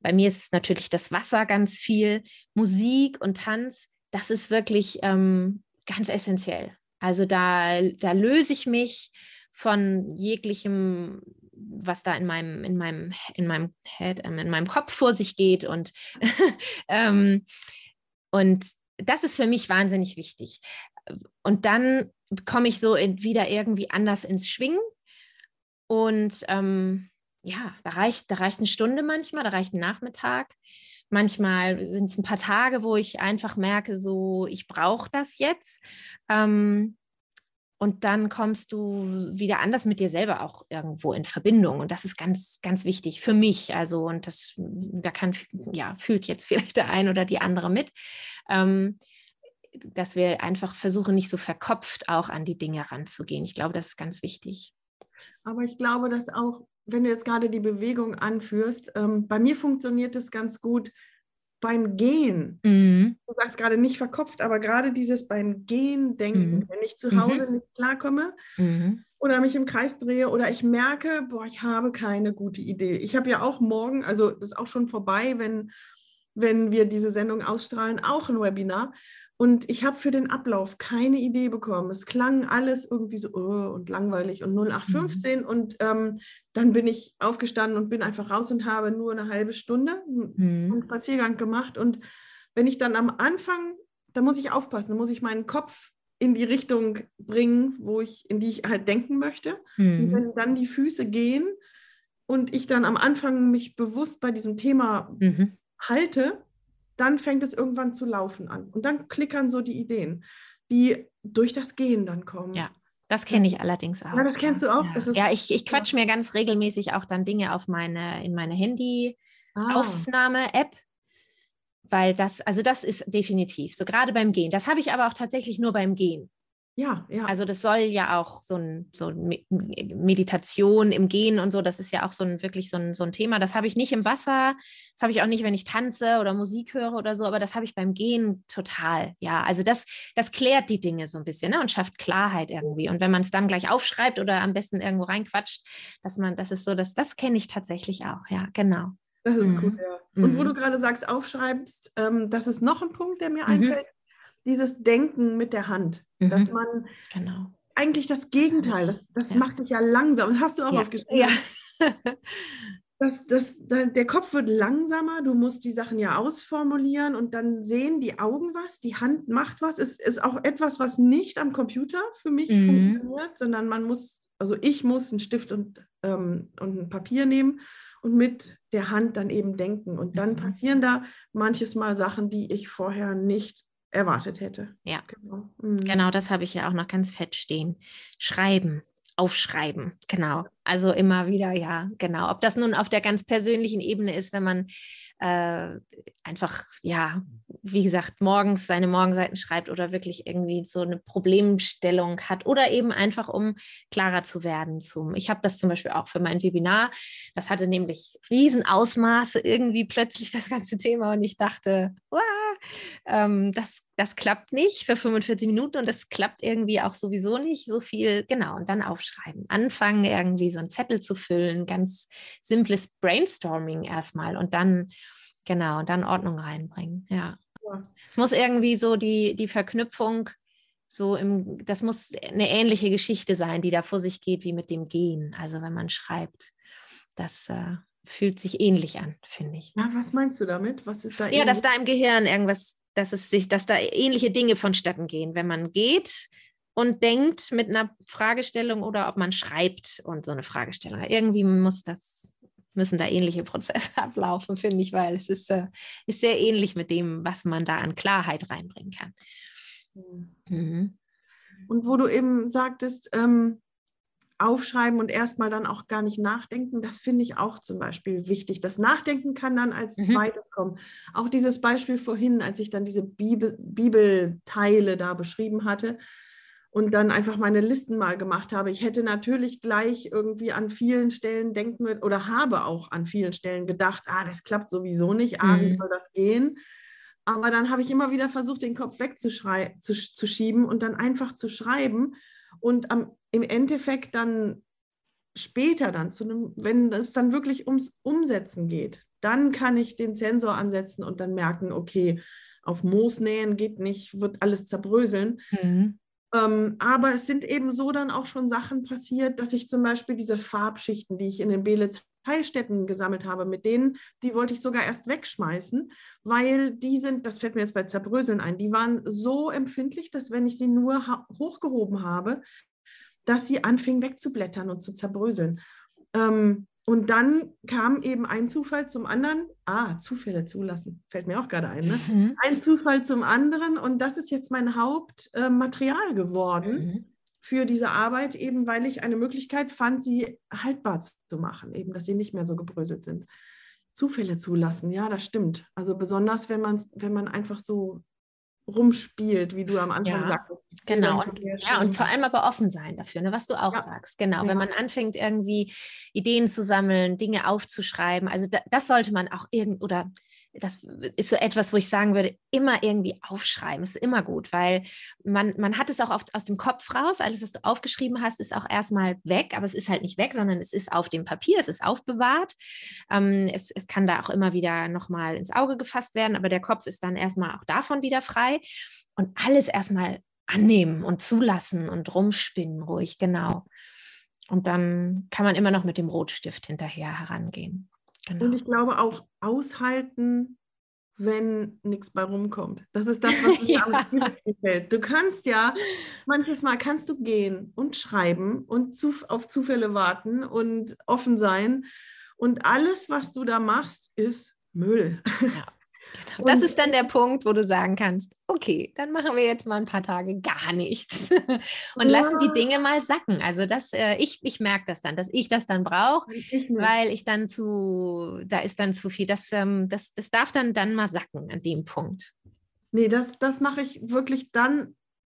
bei mir ist natürlich das Wasser ganz viel, Musik und Tanz, das ist wirklich ähm, ganz essentiell. Also da, da löse ich mich von jeglichem was da in meinem, in meinem, in meinem Head, ähm, in meinem Kopf vor sich geht. Und, <laughs> ähm, und das ist für mich wahnsinnig wichtig. Und dann komme ich so in, wieder irgendwie anders ins Schwingen. Und ähm, ja, da reicht, da reicht eine Stunde manchmal, da reicht ein Nachmittag. Manchmal sind es ein paar Tage, wo ich einfach merke, so, ich brauche das jetzt. Ähm, und dann kommst du wieder anders mit dir selber auch irgendwo in Verbindung. Und das ist ganz, ganz wichtig für mich. Also, und das, da kann, ja, fühlt jetzt vielleicht der ein oder die andere mit. Ähm, dass wir einfach versuchen, nicht so verkopft auch an die Dinge ranzugehen. Ich glaube, das ist ganz wichtig. Aber ich glaube, dass auch, wenn du jetzt gerade die Bewegung anführst, ähm, bei mir funktioniert es ganz gut beim Gehen. Mhm. Du sagst gerade nicht verkopft, aber gerade dieses beim Gehen denken, mhm. wenn ich zu Hause mhm. nicht klarkomme mhm. oder mich im Kreis drehe oder ich merke, boah, ich habe keine gute Idee. Ich habe ja auch morgen, also das ist auch schon vorbei, wenn, wenn wir diese Sendung ausstrahlen, auch ein Webinar. Und ich habe für den Ablauf keine Idee bekommen. Es klang alles irgendwie so oh, und langweilig und 0815. Mhm. Und ähm, dann bin ich aufgestanden und bin einfach raus und habe nur eine halbe Stunde mhm. einen Spaziergang gemacht. Und wenn ich dann am Anfang, da muss ich aufpassen, da muss ich meinen Kopf in die Richtung bringen, wo ich, in die ich halt denken möchte. Mhm. Und wenn dann die Füße gehen und ich dann am Anfang mich bewusst bei diesem Thema mhm. halte, dann fängt es irgendwann zu laufen an. Und dann klickern so die Ideen, die durch das Gehen dann kommen. Ja. Das kenne ich allerdings auch. Ja, das kennst du auch. Ja, ja ich, ich quatsch mir ganz regelmäßig auch dann Dinge auf meine, in meine Handy-Aufnahme-App, ah. weil das, also das ist definitiv so, gerade beim Gehen. Das habe ich aber auch tatsächlich nur beim Gehen. Ja, ja. Also das soll ja auch so ein, so Meditation im Gehen und so, das ist ja auch so ein wirklich so ein, so ein Thema. Das habe ich nicht im Wasser, das habe ich auch nicht, wenn ich tanze oder Musik höre oder so, aber das habe ich beim Gehen total. Ja, also das, das klärt die Dinge so ein bisschen ne, und schafft Klarheit irgendwie. Und wenn man es dann gleich aufschreibt oder am besten irgendwo reinquatscht, dass man, das ist so, dass das kenne ich tatsächlich auch. Ja, genau. Das ist mhm. gut, ja. Und mhm. wo du gerade sagst, aufschreibst, ähm, das ist noch ein Punkt, der mir mhm. einfällt dieses Denken mit der Hand, mhm. dass man genau. eigentlich das Gegenteil, das, das ja. macht dich ja langsam. Das hast du auch ja. aufgeschrieben. Ja. <laughs> das, das, der Kopf wird langsamer, du musst die Sachen ja ausformulieren und dann sehen die Augen was, die Hand macht was. Es ist auch etwas, was nicht am Computer für mich mhm. funktioniert, sondern man muss, also ich muss einen Stift und, ähm, und ein Papier nehmen und mit der Hand dann eben denken. Und dann mhm. passieren da manches Mal Sachen, die ich vorher nicht erwartet hätte. Ja, genau, mhm. genau das habe ich ja auch noch ganz fett stehen. Schreiben, aufschreiben, genau. Also immer wieder, ja, genau. Ob das nun auf der ganz persönlichen Ebene ist, wenn man äh, einfach, ja, wie gesagt, morgens seine Morgenseiten schreibt oder wirklich irgendwie so eine Problemstellung hat oder eben einfach, um klarer zu werden. Zum, ich habe das zum Beispiel auch für mein Webinar. Das hatte nämlich Riesenausmaße irgendwie plötzlich das ganze Thema und ich dachte, wow, ähm, das, das klappt nicht für 45 Minuten und das klappt irgendwie auch sowieso nicht so viel. Genau, und dann aufschreiben. Anfangen, irgendwie so einen Zettel zu füllen, ganz simples Brainstorming erstmal und dann, genau, dann Ordnung reinbringen. Ja. ja. Es muss irgendwie so die, die Verknüpfung so im, das muss eine ähnliche Geschichte sein, die da vor sich geht wie mit dem Gehen. Also wenn man schreibt, das äh, fühlt sich ähnlich an, finde ich. Ja, was meinst du damit? Was ist da? Ja, dass da im Gehirn irgendwas, dass es sich, dass da ähnliche Dinge vonstatten gehen, wenn man geht und denkt mit einer Fragestellung oder ob man schreibt und so eine Fragestellung. Irgendwie muss das, müssen da ähnliche Prozesse <laughs> ablaufen, finde ich, weil es ist, äh, ist sehr ähnlich mit dem, was man da an Klarheit reinbringen kann. Mhm. Und wo du eben sagtest, ähm, aufschreiben und erstmal dann auch gar nicht nachdenken, das finde ich auch zum Beispiel wichtig. Das Nachdenken kann dann als mhm. zweites kommen. Auch dieses Beispiel vorhin, als ich dann diese Bibel, Bibelteile da beschrieben hatte und dann einfach meine Listen mal gemacht habe. Ich hätte natürlich gleich irgendwie an vielen Stellen denken oder habe auch an vielen Stellen gedacht, ah, das klappt sowieso nicht, ah, mhm. wie soll das gehen? Aber dann habe ich immer wieder versucht, den Kopf wegzuschieben und dann einfach zu schreiben und am, im Endeffekt dann später dann zu einem, wenn es dann wirklich ums Umsetzen geht, dann kann ich den Sensor ansetzen und dann merken, okay, auf Moos nähen geht nicht, wird alles zerbröseln. Mhm. Ähm, aber es sind eben so dann auch schon Sachen passiert, dass ich zum Beispiel diese Farbschichten, die ich in den Belitz Teilstätten gesammelt habe, mit denen, die wollte ich sogar erst wegschmeißen, weil die sind, das fällt mir jetzt bei Zerbröseln ein, die waren so empfindlich, dass wenn ich sie nur hochgehoben habe, dass sie anfingen wegzublättern und zu zerbröseln. Ähm, Und dann kam eben ein Zufall zum anderen. Ah, Zufälle zulassen, fällt mir auch gerade ein. Ne? Mhm. Ein Zufall zum anderen. Und das ist jetzt mein Hauptmaterial äh, geworden mhm. Für diese Arbeit, eben weil ich eine Möglichkeit fand, sie haltbar zu machen, eben, dass sie nicht mehr so gebröselt sind. Zufälle zulassen, ja, das stimmt. Also besonders, wenn man, wenn man einfach so rumspielt, wie du am Anfang ja, sagtest. Genau. Und, ja, und vor allem aber offen sein dafür, ne, was du auch ja. sagst. Genau. Ja. Wenn man anfängt, irgendwie Ideen zu sammeln, Dinge aufzuschreiben, also da, das sollte man auch irgend oder das ist so etwas, wo ich sagen würde, immer irgendwie aufschreiben. Ist immer gut, weil man, man hat es auch oft aus dem Kopf raus. Alles, was du aufgeschrieben hast, ist auch erstmal weg, aber es ist halt nicht weg, sondern es ist auf dem Papier, es ist aufbewahrt. Ähm, es, es kann da auch immer wieder nochmal ins Auge gefasst werden, aber der Kopf ist dann erstmal auch davon wieder frei. Und alles erstmal annehmen und zulassen und rumspinnen ruhig, genau. Und dann kann man immer noch mit dem Rotstift hinterher herangehen. Genau. Und ich glaube auch aushalten, wenn nichts bei rumkommt. Das ist das, was <laughs> mir am schwierigsten fällt. Du kannst ja, manches Mal kannst du gehen und schreiben und zu, auf Zufälle warten und offen sein. Und alles, was du da machst, ist Müll. Ja. <laughs> Genau. Das ist dann der Punkt, wo du sagen kannst, okay, dann machen wir jetzt mal ein paar Tage gar nichts <laughs> und ja. lassen die Dinge mal sacken. Also das, äh, ich, ich merke das dann, dass ich das dann brauche, weil ich dann zu, da ist dann zu viel. Das, ähm, das, das darf dann, dann mal sacken an dem Punkt. Nee, das, das mache ich wirklich dann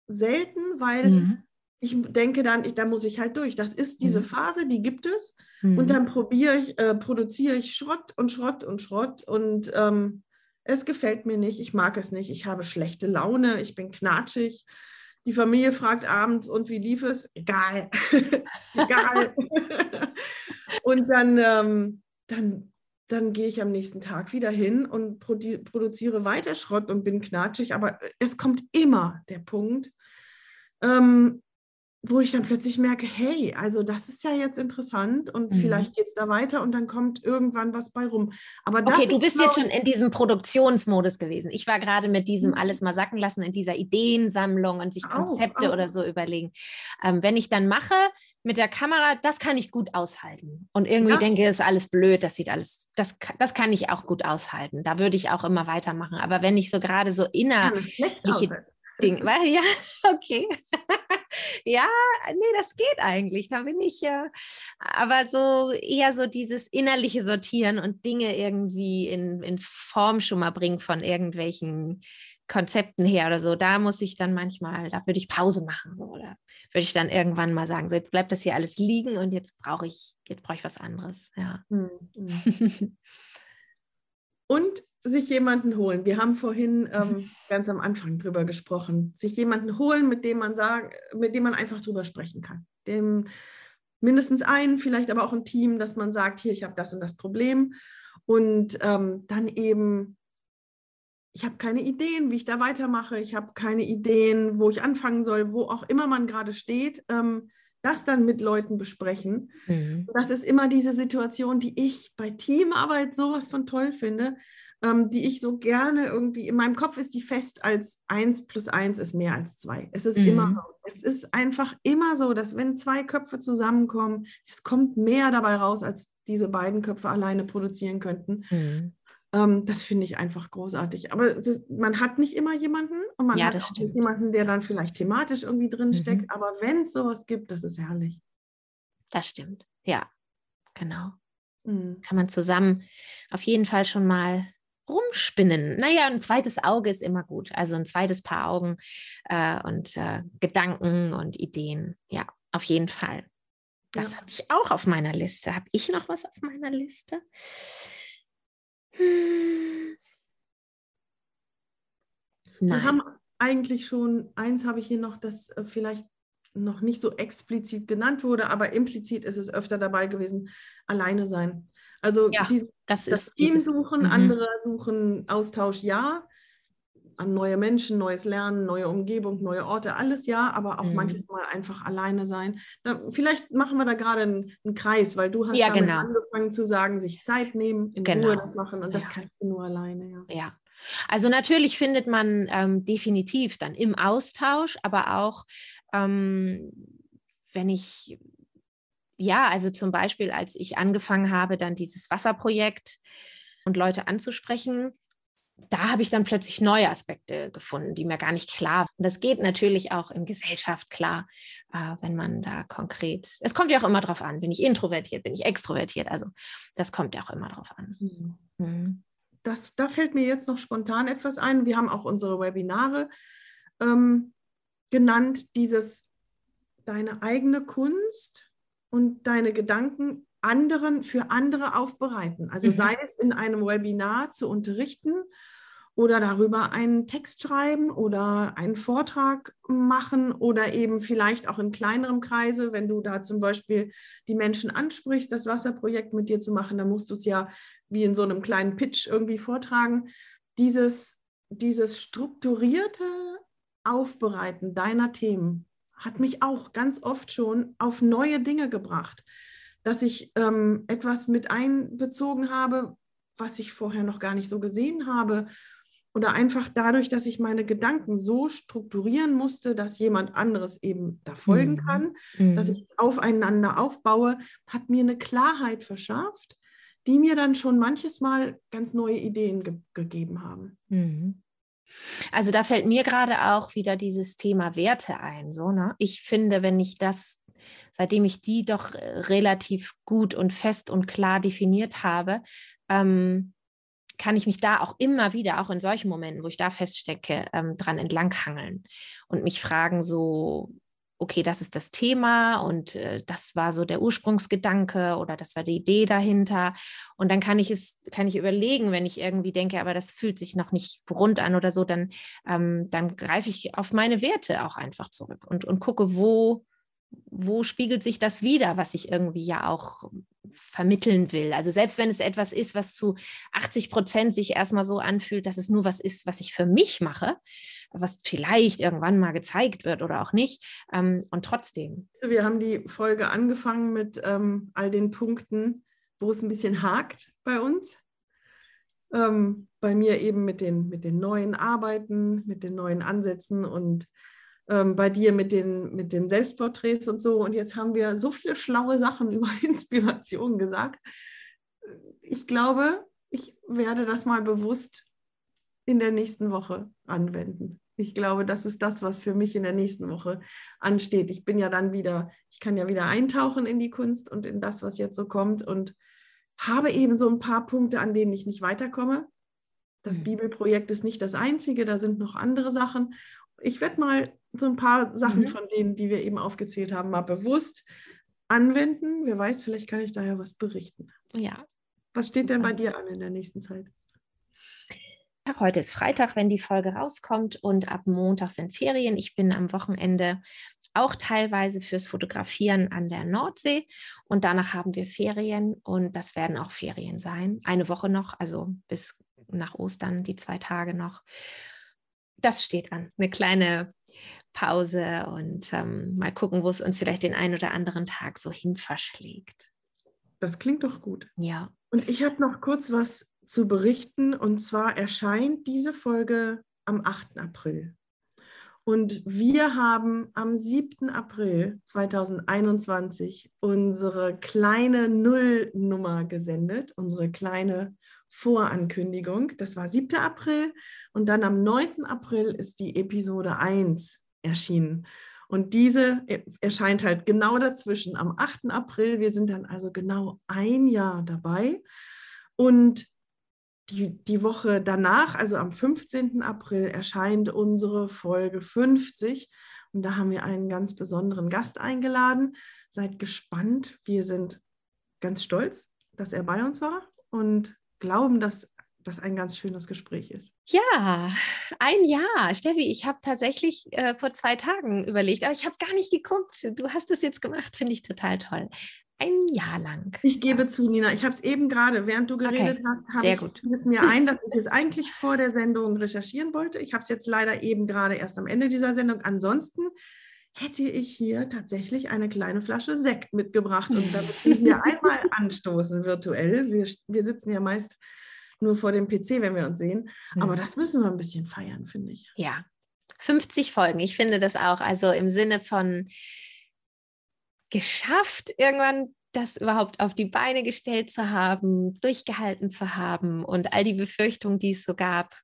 selten, weil mhm. ich denke dann, ich, da muss ich halt durch. Das ist diese mhm. Phase, die gibt es. Mhm. Und dann probiere ich, äh, produziere ich Schrott und Schrott und Schrott und ähm, es gefällt mir nicht, ich mag es nicht, ich habe schlechte Laune, ich bin knatschig. Die Familie fragt abends, und wie lief es? Egal. <laughs> Egal. <laughs> und dann, ähm, dann, dann gehe ich am nächsten Tag wieder hin und produ produziere weiter Schrott und bin knatschig. Aber es kommt immer der Punkt, ähm, wo ich dann plötzlich merke, hey, also das ist ja jetzt interessant und mhm. vielleicht geht es da weiter und dann kommt irgendwann was bei rum. Aber okay, du bist jetzt schon in diesem Produktionsmodus gewesen. Ich war gerade mit diesem mhm. alles mal sacken lassen, in dieser Ideensammlung und sich Konzepte oh, oh. oder so überlegen. Ähm, wenn ich dann mache mit der Kamera, das kann ich gut aushalten. Und irgendwie ja. denke, ist alles blöd, das sieht alles, das, das kann ich auch gut aushalten. Da würde ich auch immer weitermachen. Aber wenn ich so gerade so innerliche Dinge, ja, <laughs> okay. Ja, nee, das geht eigentlich. Da bin ich ja, aber so eher so dieses innerliche Sortieren und Dinge irgendwie in, in Form schon mal bringen von irgendwelchen Konzepten her oder so, da muss ich dann manchmal, da würde ich Pause machen so, oder würde ich dann irgendwann mal sagen, so jetzt bleibt das hier alles liegen und jetzt brauche ich, jetzt brauche ich was anderes. Ja. Mhm. <laughs> und sich jemanden holen. Wir haben vorhin ähm, ganz am Anfang drüber gesprochen. Sich jemanden holen, mit dem man sagen, mit dem man einfach drüber sprechen kann. Dem mindestens einen, vielleicht aber auch ein Team, dass man sagt, hier, ich habe das und das Problem. Und ähm, dann eben, ich habe keine Ideen, wie ich da weitermache. Ich habe keine Ideen, wo ich anfangen soll, wo auch immer man gerade steht. Ähm, das dann mit Leuten besprechen. Mhm. Das ist immer diese Situation, die ich bei Teamarbeit sowas von toll finde, ähm, die ich so gerne irgendwie, in meinem Kopf ist die fest als 1 plus 1 ist mehr als 2. Es ist mhm. immer so. Es ist einfach immer so, dass wenn zwei Köpfe zusammenkommen, es kommt mehr dabei raus, als diese beiden Köpfe alleine produzieren könnten. Mhm. Ähm, das finde ich einfach großartig. Aber ist, man hat nicht immer jemanden und man ja, hat auch stimmt. nicht jemanden, der dann vielleicht thematisch irgendwie drin mhm. steckt. Aber wenn es sowas gibt, das ist herrlich. Das stimmt. Ja, genau. Mhm. Kann man zusammen auf jeden Fall schon mal rumspinnen. Naja, ein zweites Auge ist immer gut. Also ein zweites Paar Augen äh, und äh, Gedanken und Ideen. Ja, auf jeden Fall. Das ja. hatte ich auch auf meiner Liste. Habe ich noch was auf meiner Liste? Hm. Wir haben eigentlich schon, eins habe ich hier noch, das äh, vielleicht noch nicht so explizit genannt wurde, aber implizit ist es öfter dabei gewesen, alleine sein. Also ja, die, das, das Team dieses, suchen, -hmm. andere suchen Austausch, ja. An neue Menschen, neues Lernen, neue Umgebung, neue Orte, alles ja, aber auch mhm. manches Mal einfach alleine sein. Da, vielleicht machen wir da gerade einen, einen, Kreis, weil du hast ja, genau. angefangen zu sagen, sich Zeit nehmen, in genau. Ruhe das machen und das kannst du nur alleine. Ja. ja. Also natürlich findet man ähm, definitiv dann im Austausch, aber auch ähm, wenn ich ja, also zum Beispiel, als ich angefangen habe, dann dieses Wasserprojekt und Leute anzusprechen, da habe ich dann plötzlich neue Aspekte gefunden, die mir gar nicht klar waren. Und das geht natürlich auch in Gesellschaft klar, äh, wenn man da konkret, es kommt ja auch immer darauf an, bin ich introvertiert, bin ich extrovertiert, also das kommt ja auch immer darauf an. Mhm. Mhm. Das, da fällt mir jetzt noch spontan etwas ein. Wir haben auch unsere Webinare ähm, genannt, dieses deine eigene Kunst und deine Gedanken anderen für andere aufbereiten. Also mhm. sei es in einem Webinar zu unterrichten oder darüber einen Text schreiben oder einen Vortrag machen oder eben vielleicht auch in kleinerem Kreise, wenn du da zum Beispiel die Menschen ansprichst, das Wasserprojekt mit dir zu machen, dann musst du es ja wie in so einem kleinen Pitch irgendwie vortragen. Dieses, dieses strukturierte Aufbereiten deiner Themen hat mich auch ganz oft schon auf neue Dinge gebracht, dass ich ähm, etwas mit einbezogen habe, was ich vorher noch gar nicht so gesehen habe. Oder einfach dadurch, dass ich meine Gedanken so strukturieren musste, dass jemand anderes eben da folgen mhm. kann, mhm. dass ich es aufeinander aufbaue, hat mir eine Klarheit verschafft, die mir dann schon manches Mal ganz neue Ideen ge gegeben haben. Mhm. Also da fällt mir gerade auch wieder dieses Thema Werte ein. So, ne? Ich finde, wenn ich das, seitdem ich die doch äh, relativ gut und fest und klar definiert habe, ähm, kann ich mich da auch immer wieder, auch in solchen Momenten, wo ich da feststecke, ähm, dran entlanghangeln und mich fragen, so, okay, das ist das Thema und äh, das war so der Ursprungsgedanke oder das war die Idee dahinter. Und dann kann ich es, kann ich überlegen, wenn ich irgendwie denke, aber das fühlt sich noch nicht rund an oder so, dann, ähm, dann greife ich auf meine Werte auch einfach zurück und, und gucke, wo, wo spiegelt sich das wieder, was ich irgendwie ja auch vermitteln will. Also selbst wenn es etwas ist, was zu 80 Prozent sich erstmal so anfühlt, dass es nur was ist, was ich für mich mache, was vielleicht irgendwann mal gezeigt wird oder auch nicht. Ähm, und trotzdem. Wir haben die Folge angefangen mit ähm, all den Punkten, wo es ein bisschen hakt bei uns. Ähm, bei mir eben mit den, mit den neuen Arbeiten, mit den neuen Ansätzen und ähm, bei dir mit den, mit den Selbstporträts und so. Und jetzt haben wir so viele schlaue Sachen <laughs> über Inspiration gesagt. Ich glaube, ich werde das mal bewusst in der nächsten Woche anwenden. Ich glaube, das ist das, was für mich in der nächsten Woche ansteht. Ich bin ja dann wieder, ich kann ja wieder eintauchen in die Kunst und in das, was jetzt so kommt und habe eben so ein paar Punkte, an denen ich nicht weiterkomme. Das mhm. Bibelprojekt ist nicht das einzige, da sind noch andere Sachen. Ich werde mal so ein paar Sachen mhm. von denen, die wir eben aufgezählt haben, mal bewusst anwenden. Wer weiß, vielleicht kann ich daher was berichten. Ja. Was steht denn bei dir an in der nächsten Zeit? Heute ist Freitag, wenn die Folge rauskommt und ab Montag sind Ferien. Ich bin am Wochenende auch teilweise fürs Fotografieren an der Nordsee und danach haben wir Ferien und das werden auch Ferien sein. Eine Woche noch, also bis nach Ostern die zwei Tage noch. Das steht an. Eine kleine Pause und ähm, mal gucken, wo es uns vielleicht den einen oder anderen Tag so hin verschlägt. Das klingt doch gut. Ja. Und ich habe noch kurz was zu berichten. Und zwar erscheint diese Folge am 8. April. Und wir haben am 7. April 2021 unsere kleine Nullnummer gesendet, unsere kleine Vorankündigung. Das war 7. April. Und dann am 9. April ist die Episode 1 erschienen. Und diese erscheint halt genau dazwischen am 8. April. Wir sind dann also genau ein Jahr dabei. Und die, die Woche danach, also am 15. April, erscheint unsere Folge 50. Und da haben wir einen ganz besonderen Gast eingeladen. Seid gespannt. Wir sind ganz stolz, dass er bei uns war und glauben, dass das ein ganz schönes Gespräch ist. Ja, ein Jahr. Steffi, ich habe tatsächlich äh, vor zwei Tagen überlegt, aber ich habe gar nicht geguckt. Du hast es jetzt gemacht, finde ich total toll. Ein Jahr lang. Ich gebe zu, Nina. Ich habe es eben gerade, während du geredet okay. hast, habe ich gut. es mir ein, dass ich es eigentlich vor der Sendung recherchieren wollte. Ich habe es jetzt leider eben gerade erst am Ende dieser Sendung. Ansonsten hätte ich hier tatsächlich eine kleine Flasche Sekt mitgebracht und damit wir <laughs> einmal anstoßen virtuell. Wir, wir sitzen ja meist nur vor dem PC, wenn wir uns sehen. Aber das müssen wir ein bisschen feiern, finde ich. Ja, 50 Folgen. Ich finde das auch. Also im Sinne von geschafft, irgendwann das überhaupt auf die Beine gestellt zu haben, durchgehalten zu haben und all die Befürchtungen, die es so gab,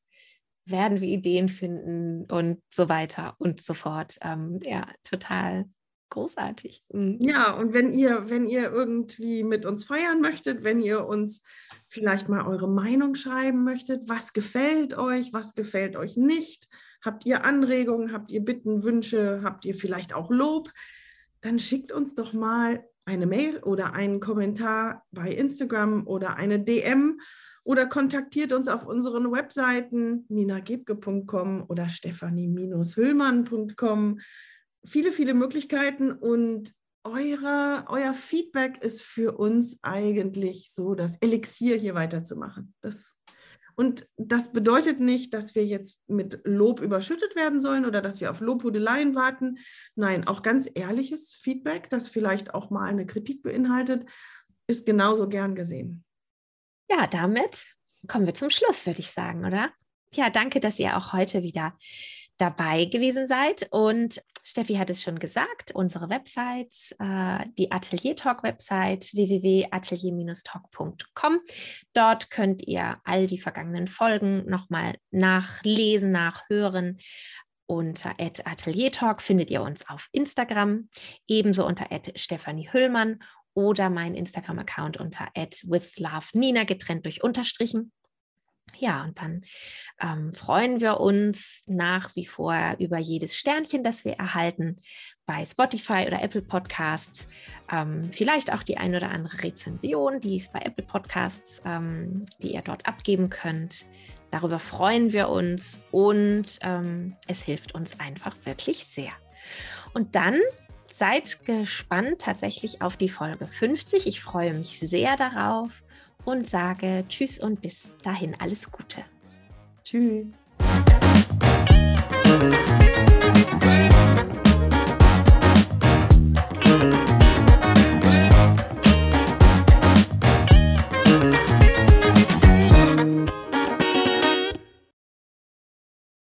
werden wir Ideen finden und so weiter und so fort. Ähm, ja, total großartig. Mhm. Ja, und wenn ihr, wenn ihr irgendwie mit uns feiern möchtet, wenn ihr uns vielleicht mal eure Meinung schreiben möchtet, was gefällt euch, was gefällt euch nicht, habt ihr Anregungen, habt ihr Bitten, Wünsche, habt ihr vielleicht auch Lob, dann schickt uns doch mal eine Mail oder einen Kommentar bei Instagram oder eine DM oder kontaktiert uns auf unseren Webseiten ninagebke.com oder stephanie-hüllmann.com. Viele, viele Möglichkeiten und eure, euer Feedback ist für uns eigentlich so das Elixier hier weiterzumachen. Das und das bedeutet nicht, dass wir jetzt mit Lob überschüttet werden sollen oder dass wir auf Lobhudeleien warten. Nein, auch ganz ehrliches Feedback, das vielleicht auch mal eine Kritik beinhaltet, ist genauso gern gesehen. Ja, damit kommen wir zum Schluss, würde ich sagen, oder? Ja, danke, dass ihr auch heute wieder dabei gewesen seid. Und Steffi hat es schon gesagt, unsere Website, äh, die Atelier Talk Website www.atelier-talk.com. Dort könnt ihr all die vergangenen Folgen nochmal nachlesen, nachhören. Unter Atelier Talk findet ihr uns auf Instagram, ebenso unter Stefanie Hüllmann oder mein Instagram-Account unter @withlovenina getrennt durch Unterstrichen. Ja, und dann ähm, freuen wir uns nach wie vor über jedes Sternchen, das wir erhalten bei Spotify oder Apple Podcasts. Ähm, vielleicht auch die ein oder andere Rezension, die es bei Apple Podcasts, ähm, die ihr dort abgeben könnt. Darüber freuen wir uns und ähm, es hilft uns einfach wirklich sehr. Und dann seid gespannt tatsächlich auf die Folge 50. Ich freue mich sehr darauf und sage Tschüss und bis dahin alles Gute. Tschüss.